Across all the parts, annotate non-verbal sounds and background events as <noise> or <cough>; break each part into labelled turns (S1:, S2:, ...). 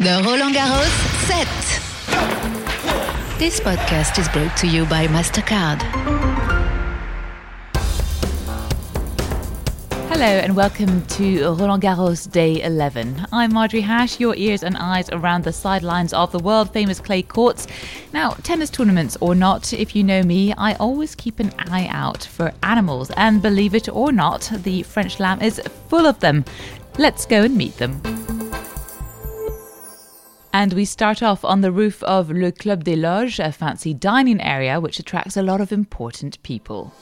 S1: The Roland Garros set. This podcast is brought to you by MasterCard.
S2: Hello and welcome to Roland Garros Day 11. I'm Marjorie Hash, your ears and eyes around the sidelines of the world famous clay courts. Now, tennis tournaments or not, if you know me, I always keep an eye out for animals, and believe it or not, the French Slam is full of them. Let's go and meet them. And we start off on the roof of Le Club des Loges, a fancy dining area which attracts a lot of important people.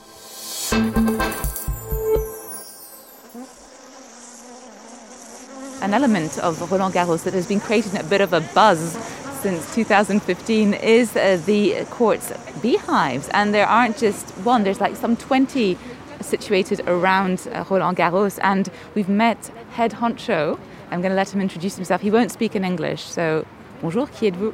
S2: An element of Roland Garros that has been creating a bit of a buzz since 2015 is uh, the court's beehives. And there aren't just one, there's like some 20 situated around uh, Roland Garros. And we've met head honcho. I'm going to let him introduce himself. He won't speak in English. So, bonjour, qui êtes-vous?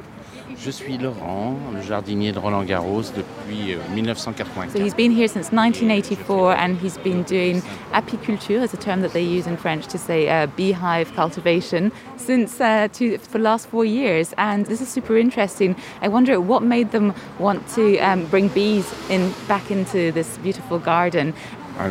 S3: Je suis Laurent, le jardinier de Roland Garros depuis 1984.
S2: So he's been here since 1984 and he's been doing apiculture, is a term that they use in French to say uh, beehive cultivation, since uh, to, for the last four years. And this is super interesting. I wonder what made them want to um, bring bees in back into this beautiful garden.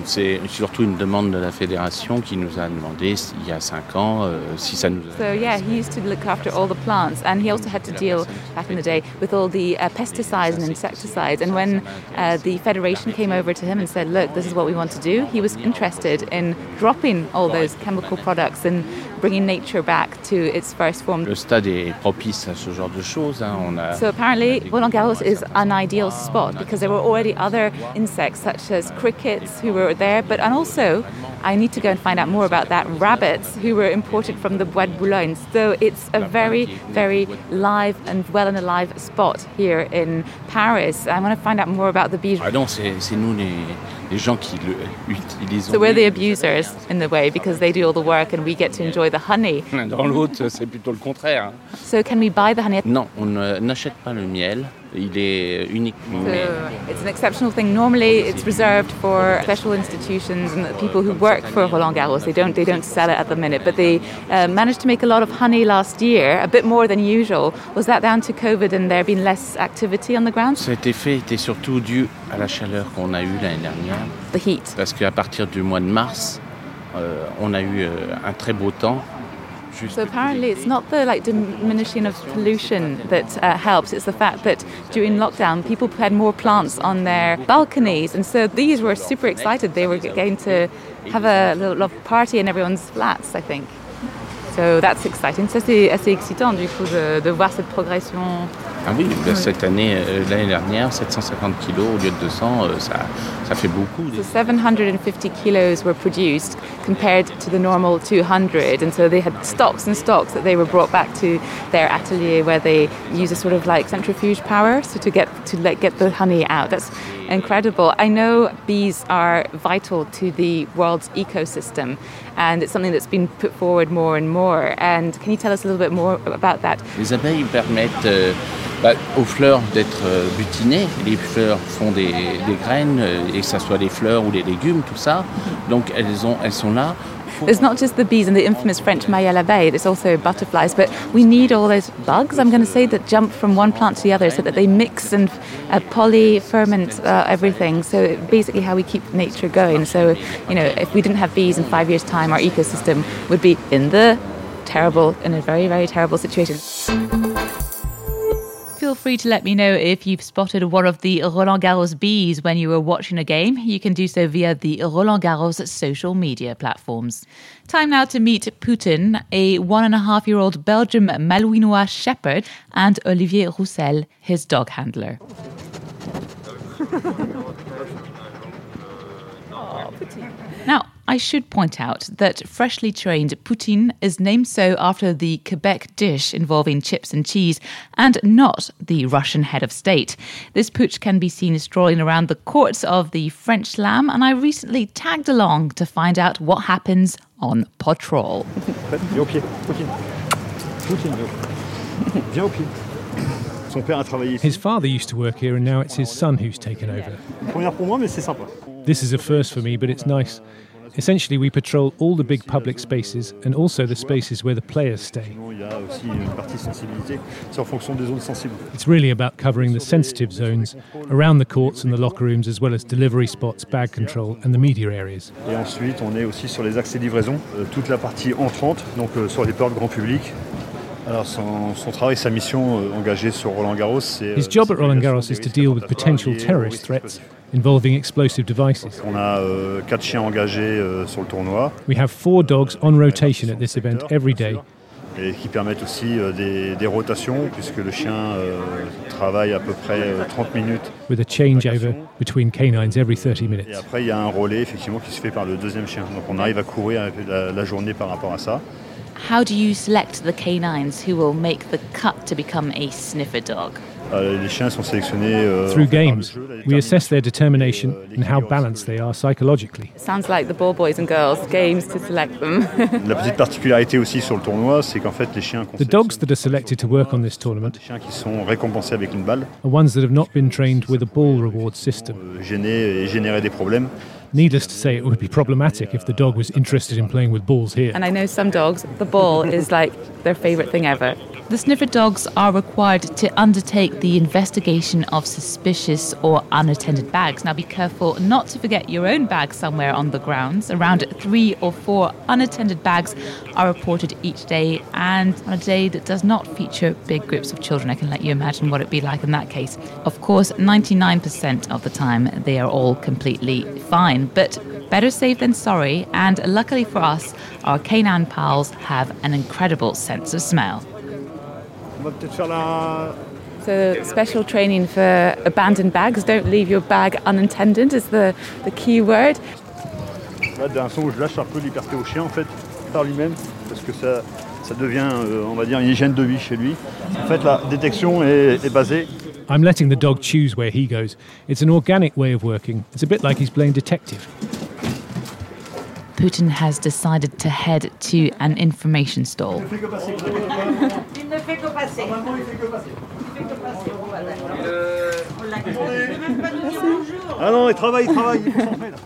S3: C'est surtout une demande de la fédération qui nous a demandé il y a cinq ans euh, si ça nous.
S2: So yeah, he used to look after all the plants, and he also had to deal back in the day with all the uh, pesticides and insecticides. And when uh, the federation came over to him and said, "Look, this is what we want to do," he was interested in dropping all those chemical products and bringing nature back to its first form.
S3: Le stade est propice à ce genre de choses. Hein. On a,
S2: So apparently, Roland Garros is an ideal spot because there were already other insects such as crickets who were there, but and also I need to go and find out more about that rabbits who were imported from the Bois de Boulogne. So it's a very, very live and well and alive spot here in Paris. I want to find out more about the bees.
S3: Ah non, c'est c'est nous les, les gens qui le utilisons.
S2: So we're the abusers in the way because they do all the work and we get to enjoy the honey.
S3: Dans l'autre, c'est plutôt le contraire.
S2: So can we buy the honey?
S3: Non, on ne- n'achète pas le miel. Il est unique. mais-
S2: So it's an exceptional thing. Normally, it's reserved for special institutions and the people who work for Roland Garros. They don't they don't sell it at the minute, but they uh, managed to make a lot of honey last year, a bit more than usual. Was that down to COVID and there being less activity on the ground?
S3: Cet effet était surtout dû à la chaleur qu'on a eue l'année dernière.
S2: The heat.
S3: Parce qu'à partir du mois de mars, euh, on a eu euh, un très beau temps.
S2: So apparently, it's not the like diminishing of pollution that uh, helps. It's the fact that during lockdown, people had more plants on their balconies, and so these were super excited. They were going to have a little love party in everyone's flats, I think. So that's exciting. Ça c'est assez excitant du coup de, de voir cette progression.
S3: Ah oui, ben, cette année, euh, l'année dernière, 750 kilos au lieu de 200, euh, ça, ça fait beaucoup.
S2: So 750 kilos were produced compared to the normal 200, and so they had stocks and stocks that they were brought back to their atelier where they use a sort of like centrifuge power, so to get to let get the honey out. That's incredible. I know bees are vital to the world's ecosystem, and it's something that's been put forward more and more. And can you tell us a little bit more about that?
S3: Les abeilles permettent euh, bah, aux fleurs d'être euh, butinées. Les fleurs font des, des graines, euh, et que ce soit les fleurs ou les légumes, tout ça. Donc elles, ont, elles sont là.
S2: There's not just the bees and the infamous French Maya l'abeille, there's also butterflies, but we need all those bugs, I'm going to say, that jump from one plant to the other so that they mix and uh, poly ferment uh, everything. So basically, how we keep nature going. So, you know, if we didn't have bees in five years' time, our ecosystem would be in the terrible, in a very, very terrible situation. Feel free to let me know if you've spotted one of the Roland Garros bees when you were watching a game. You can do so via the Roland Garros social media platforms. Time now to meet Putin, a one and a half year old Belgian Malinois shepherd, and Olivier Roussel, his dog handler. <laughs> Now, I should point out that freshly trained poutine is named so after the Quebec dish involving chips and cheese and not the Russian head of state. This pooch can be seen strolling around the courts of the French Slam, and I recently tagged along to find out what happens on patrol. <laughs>
S4: Viens au pied, au pied. Poutine, viens au pied. Son père a travaillé ici.
S5: His father used to work here, and now it's his son who's taken over.
S4: Première pour moi, mais c'est sympa.
S5: This is a first for me, but it's nice. Essentially, we patrol all the big public spaces and also the spaces where the players stay.
S4: Sinon, il y a aussi une partie sensibilité. C'est en fonction des zones sensibles.
S5: It's really about covering the sensitive zones around the courts and the locker rooms, as well as delivery spots, bag control, and the media areas.
S4: Et ensuite, on est aussi sur les accès livraison, euh, toute la partie entrante, donc euh, sur les portes grand public. Alors son, son travail, sa mission euh, engagée sur Roland Garros.
S5: His
S4: euh,
S5: job at Roland Garros is to deal with potential terrorist threats. Involving explosive devices.
S4: On a euh, quatre chiens engagés euh, sur le tournoi.
S5: We have four dogs on rotation at this event every day,
S4: Et qui permettent aussi euh, des, des rotations, puisque le chien euh, travaille à peu près euh, 30 minutes.
S5: with a changeover between canines every 30
S4: Et
S5: minutes.
S4: après, il y a un relais effectivement qui se fait par le deuxième chien. Donc on arrive à couvrir la, la journée par rapport à ça.
S1: How do you select the canines who will make the cut to become a sniffer dog?
S4: Euh, les chiens sont sélectionnés euh,
S5: Through
S4: en fait, par le
S5: games, we assess their determination
S4: euh,
S5: and how balanced they are psychologically.
S2: Sounds like the ball boys and girls games to select them. <laughs>
S4: La petite particularité aussi sur le tournoi, c'est qu'en fait les chiens
S5: The dogs that are selected to work on this tournament
S4: des chiens qui sont récompensés avec une balle,
S5: are ones that have not been trained with a ball reward system.
S4: Gêner et générer des problèmes.
S5: Needless to say, it would be problematic if the dog was interested in playing with balls here.
S2: and I know some dogs, the ball is like their favourite thing ever.
S1: The sniffer dogs are required to undertake the investigation of suspicious or unattended bags. Now, be careful not to forget your own bag somewhere on the grounds. Around three or four unattended bags are reported each day, and on a day that does not feature big groups of children, I can let you imagine what it'd be like in that case. Of course, 99% of the time they are all completely fine, but better safe than sorry, and luckily for us, our canine pals have an incredible sense of smell.
S4: On va peut-être faire la...
S2: So special training for abandoned bags. Don't leave your bag unattended is the, the key word.
S4: Là, d'un son je lâche un peu liberté au chien en fait, par lui-même, parce que ça, ça devient, euh, on va dire, une hygiène de vie chez lui. En fait, la détection est, est basée
S5: I'm letting the dog choose where he goes. It's an organic way of working. It's a bit like he's playing detective.
S1: Putin has decided to head to an information stall. <laughs>
S4: Ah non, il travaille, il travaille, il est concentré, là.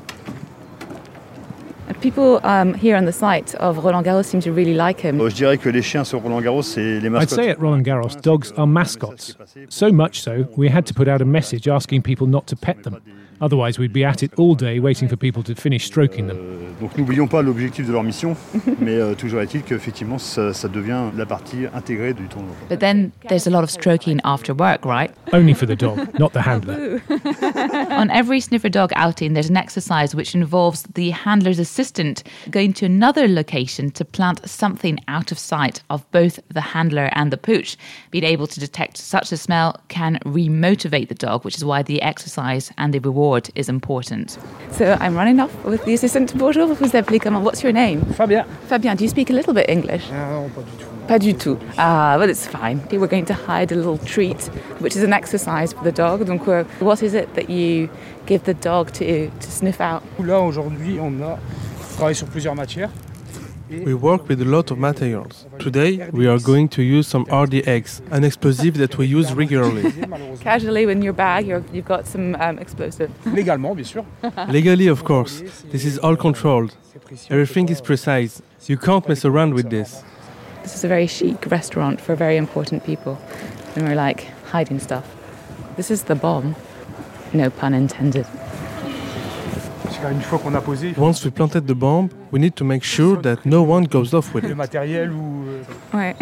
S2: And people um, here on the site of Roland Garros seem to really like him.
S4: Je dirais que les chiens sur Roland Garros, c'est les
S5: I'd say at Roland Garros, dogs are mascots. So much so, we had to put out a message asking people not to pet them. Otherwise, we'd be at it all day waiting for people to finish stroking them.
S4: Euh, donc n'oublions pas l'objectif de leur mission, <laughs> mais euh, toujours est-il qu'effectivement ça, ça devient la partie intégrée du tournoi.
S1: But then there's a lot of stroking after work, right?
S5: Only for the dog, not the handler. <laughs>
S1: On every sniffer dog outing, there's an exercise which involves the handler's assistant going to another location to plant something out of sight of both the handler and the pooch. Being able to detect such a smell can remotivate the dog, which is why the exercise and the reward is important.
S2: So I'm running off with the assistant. Bonjour, vous appelez comment? What's your name?
S6: Fabien.
S2: Fabien, do you speak a little bit English?
S6: Non, pas du tout.
S2: Pas du tout. Ah, well, it's fine. We're going to hide a little treat, which is an exercise for the dog. Donc, uh, what is it that you give the dog to, to sniff out?
S6: Là, aujourd'hui, on a travaillé sur plusieurs matières.
S7: We work with a lot of materials. Today, we are going to use some RDX, an explosive that we use regularly. <laughs>
S2: Casually, in your bag, you're, you've got some um, explosive. <laughs>
S6: Légalement, bien sûr.
S7: Legally, of course, this is all controlled. Everything is precise. You can't mess around with this.
S2: This is a very chic restaurant for very important people. And we're like hiding stuff. This is the bomb. No pun intended.
S6: Parce qu'une fois qu'on a posé,
S7: Once we planted the bomb, we need to make sure that no one goes off with
S6: le
S7: it.
S6: matériel ou. euh,
S2: Right.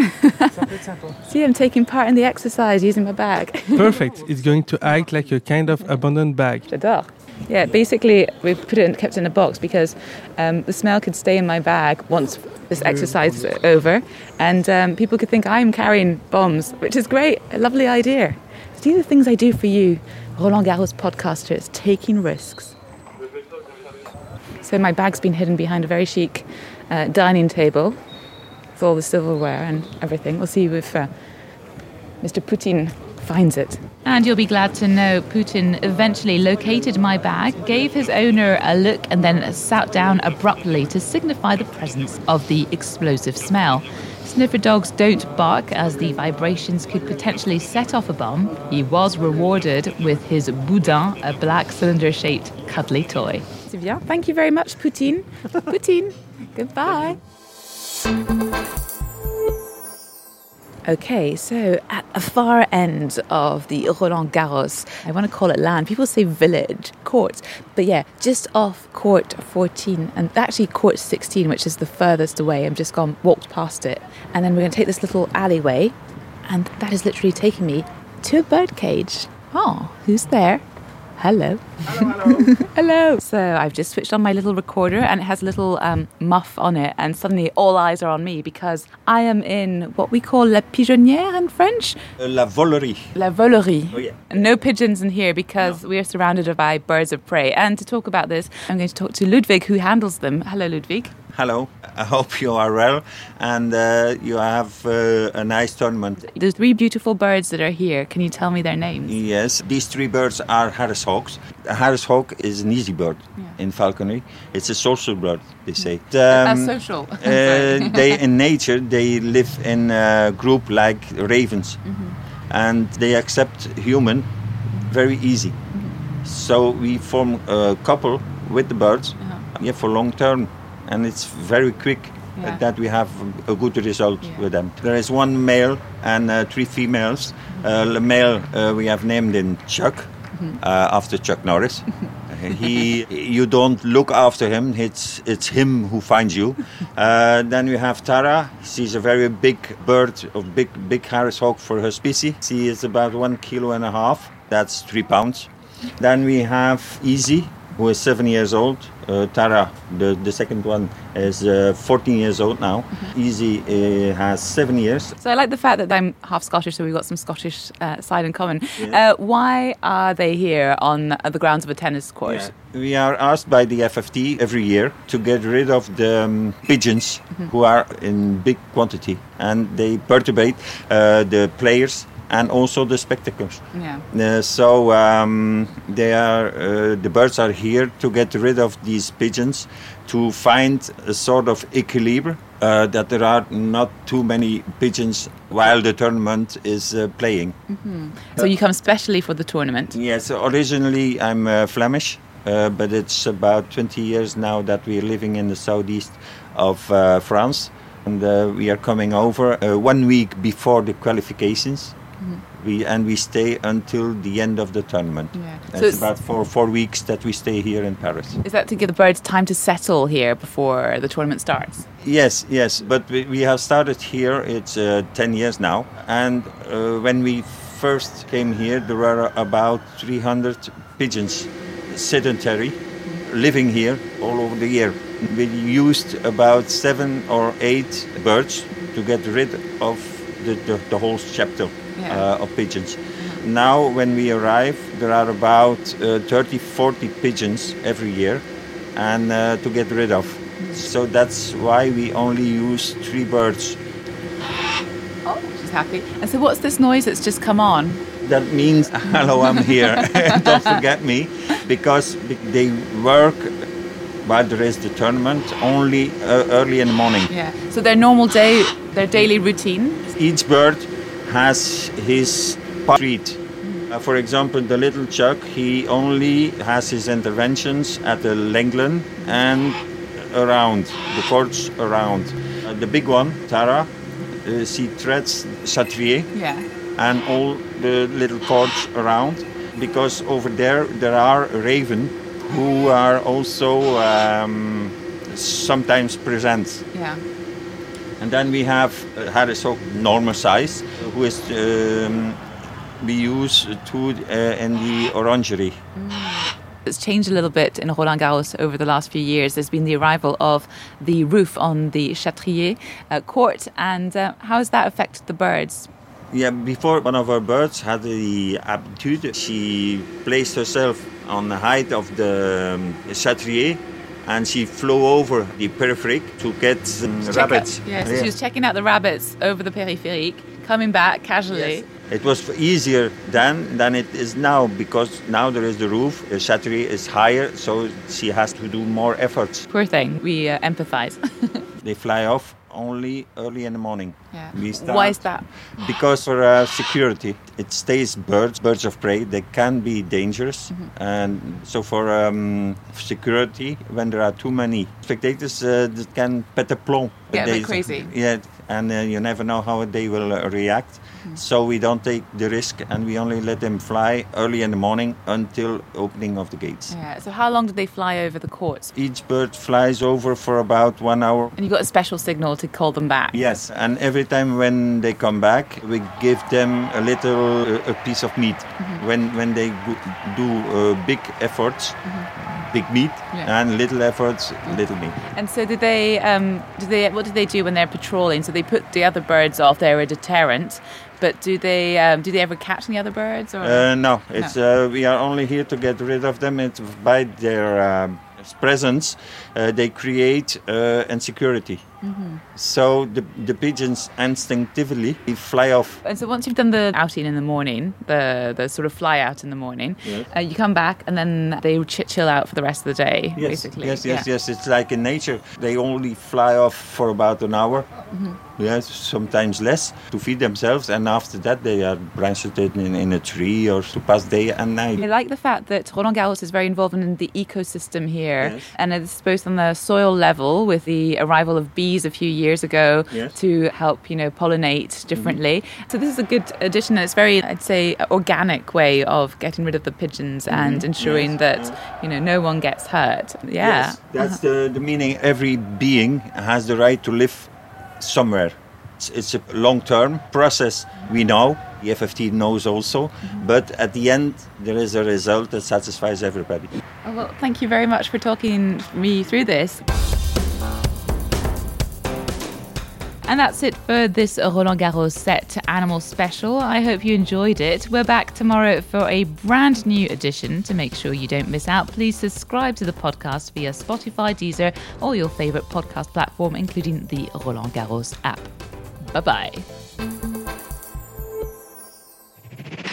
S6: ça peut être sympa. <laughs>
S2: See, I'm taking part in the exercise using my bag. <laughs>
S7: Perfect. It's going to act like a kind of abandoned bag.
S2: J'adore. Yeah, basically, we put it in, kept it in a box because um, the smell could stay in my bag once this exercise is over, and um, people could think I'm carrying bombs, which is great. A lovely idea. These are the things I do for you, Roland Garros podcaster. podcasters, taking risks. So my bag's been hidden behind a very chic uh, dining table with all the silverware and everything. We'll see if uh, Mr. Putin finds it.
S1: And you'll be glad to know Putin eventually located my bag, gave his owner a look, and then sat down abruptly to signify the presence of the explosive smell. Sniffer dogs don't bark as the vibrations could potentially set off a bomb. He was rewarded with his boudin, a black cylinder shaped cuddly toy.
S2: Thank you very much, Poutine. <laughs> Poutine. Goodbye. Okay, so at the far end of the Roland Garros, I want to call it land. People say village, court, but yeah, just off court 14 and actually court 16, which is the furthest away. I'm just gone, walked past it, and then we're going to take this little alleyway, and that is literally taking me to a bird cage. Oh, who's there? Hello. Hello. <laughs> Hello. So I've just switched on my little recorder and it has a little um, muff on it, and suddenly all eyes are on me because I am in what we call la pigeonnière in French.
S8: La volerie.
S2: La volerie.
S8: Oh, yeah.
S2: No pigeons in here because we are surrounded by birds of prey. And to talk about this, I'm going to talk to Ludwig, who handles them. Hello, Ludwig.
S8: Hello. I hope you are well and uh, you have uh, a nice tournament.
S2: The three beautiful birds that are here. Can you tell me their names?
S8: Yes, these three birds are Harris hawks. A Harris hawk is an easy bird in falconry. It's a social bird, they say.
S2: That's
S8: Um,
S2: social. <laughs>
S8: uh, they in nature they live in a group like ravens, and they accept human very easy. So we form a couple with the birds, yeah, for long term, and it's very quick.
S2: Yeah.
S8: That we have a good result
S2: Yeah.
S8: with them. There is one male and uh, three females. Uh, the male uh, we have named in Chuck, uh, after Chuck Norris. <laughs> he, you don't look after him. It's it's him who finds you. <laughs> Uh, then we have Tara. She's a very big bird, of big big Harris hawk for her species. She is about one kilo and a half. That's three pounds. Then we have Easy, who is seven years old. Uh, Tara, the, the second one, is uh, 14 years old now. Easy uh, has seven years.
S2: So I like the fact that I'm half Scottish, so we've got some Scottish uh, side in common. Uh, why are they here on the grounds of a tennis court?
S8: We are asked by the FFT every year to get rid of the um, pigeons who are in big quantity and they perturbate uh, the players and also the spectacles.
S2: Yeah.
S8: Uh, so um, they are uh, the birds are here to get rid of these pigeons to find a sort of equilibrium uh, that there are not too many pigeons while the tournament is uh, playing.
S2: So you come specially for the tournament.
S8: Yes, originally I'm uh, Flemish, uh, but it's about 20 years now that we're living in the southeast of uh, France. And uh, we are coming over uh, one week before the qualifications. We, and we stay until the end of the tournament.
S2: Yeah. So
S8: It's
S2: it's-
S8: about four, four weeks that we stay here in Paris.
S2: Is that to give the birds time to settle here before the tournament starts?
S8: Yes, yes, but we, we have started here. It's uh, ten years now, and uh, when we first came here, there were about 300 pigeons, sedentary, living here all over the year. We used about seven or eight birds to get rid of the, the, the whole chapter
S2: Yeah.
S8: uh, of pigeons. Now, when we arrive, there are about uh, 30, 40 pigeons every year, and uh, to get rid of. So that's why we only use three birds.
S2: Oh, she's happy. And so what's this noise that's just come on?
S8: That means, <laughs> hello, I'm here. <laughs> Don't forget me, because they work while there is the tournament only uh, early in the morning.
S2: Yeah. So their normal day, their daily routine.
S8: Each bird has his treat. Uh, for example, the little Chuck, he only has his interventions at the Lenglen and around, the courts around. Uh, the big one, Tara, uh, she treads Chatrier
S2: Yeah.
S8: and all the little courts around because over there there are raven who are also um, sometimes present.
S2: Yeah.
S8: And then we have uh, Harris Hawk normal size, who is um, we use to uh, in the orangery.
S2: It's changed a little bit in Roland Garros over the last few years. There's been the arrival of the roof on the Chatrier uh, court, and uh, how has that affected the birds?
S8: Yeah, before one of our birds had the aptitude, she placed herself on the height of the um, Chatrier and she flew over the peripheric to get um, rabbits.
S2: out- yeah, so she was checking out the rabbits over the périphérique, coming back casually. Yes.
S8: It was easier then than it is now because now there is the roof. The Chatrier is higher, so she has to do more efforts.
S2: Poor thing, we uh, empathize. <laughs>
S8: They fly off only early in the morning.
S2: Yeah.
S8: We start
S2: Why is that?
S8: because for uh, security it stays birds birds of prey they can be dangerous
S2: Mm-hmm.
S8: and so for um, security when there are too many spectators uh, that can pet a plomb
S2: Get a bit crazy.
S8: yeah and uh, you never know how they will uh, react
S2: Mm-hmm.
S8: so we don't take the risk and we only let them fly early in the morning until opening of the gates
S2: Yeah. So how long do they fly over the courts?
S8: each bird flies over for about one hour
S2: And you got a special signal to call them back.
S8: Yes, and every time when they come back, we give them a little uh, a piece of meat.
S2: Mm-hmm.
S8: When when they do uh, big efforts, big meat,
S2: Mm-hmm. Yeah.
S8: and little efforts, little meat.
S2: And so did they? Um, do they? What do they do when they're patrolling? So they put the other birds off. They're a deterrent. But do they? Um, do they ever catch any other birds? Or
S8: Uh, no, it's uh, we are only here to get rid of them. It's by their um, presence, uh, they create uh, insecurity.
S2: Mm-hmm.
S8: So the the pigeons instinctively fly off.
S2: And so once you've done the outing in the morning, the the sort of fly out in the morning,
S8: Yes.
S2: uh, you come back and then they ch- chill out for the rest of the day,
S8: Yes,
S2: basically.
S8: yes, yes,
S2: Yeah.
S8: yes. It's like in nature. They only fly off for about an hour.
S2: Mm-hmm.
S8: Yes, sometimes less to feed themselves, and after that they are branched in, in a tree or to pass day and night.
S2: I like the fact that Roland Garros is very involved in the ecosystem here,
S8: Yes.
S2: and it's both on the soil level with the arrival of bees a few years ago
S8: Yes.
S2: to help, you know, pollinate differently. Mm-hmm. So this is a good addition. It's very, I'd say, organic way of getting rid of the pigeons mm-hmm. and ensuring.
S8: Yes.
S2: that you know no one gets hurt. Yeah.
S8: Yes, that's uh-huh. the, the meaning. Every being has the right to live somewhere. It's, it's a long-term process. We know. The FFT knows also,
S2: Mm-hmm.
S8: but at the end there is a result that satisfies everybody.
S2: Oh, well, thank you very much for talking me through this. And that's it for this Roland Garros set to animal special. I hope you enjoyed it. We're back tomorrow for a brand new edition. To make sure you don't miss out, please subscribe to the podcast via Spotify, Deezer, or your favorite podcast platform, including the Roland Garros app. Bye bye.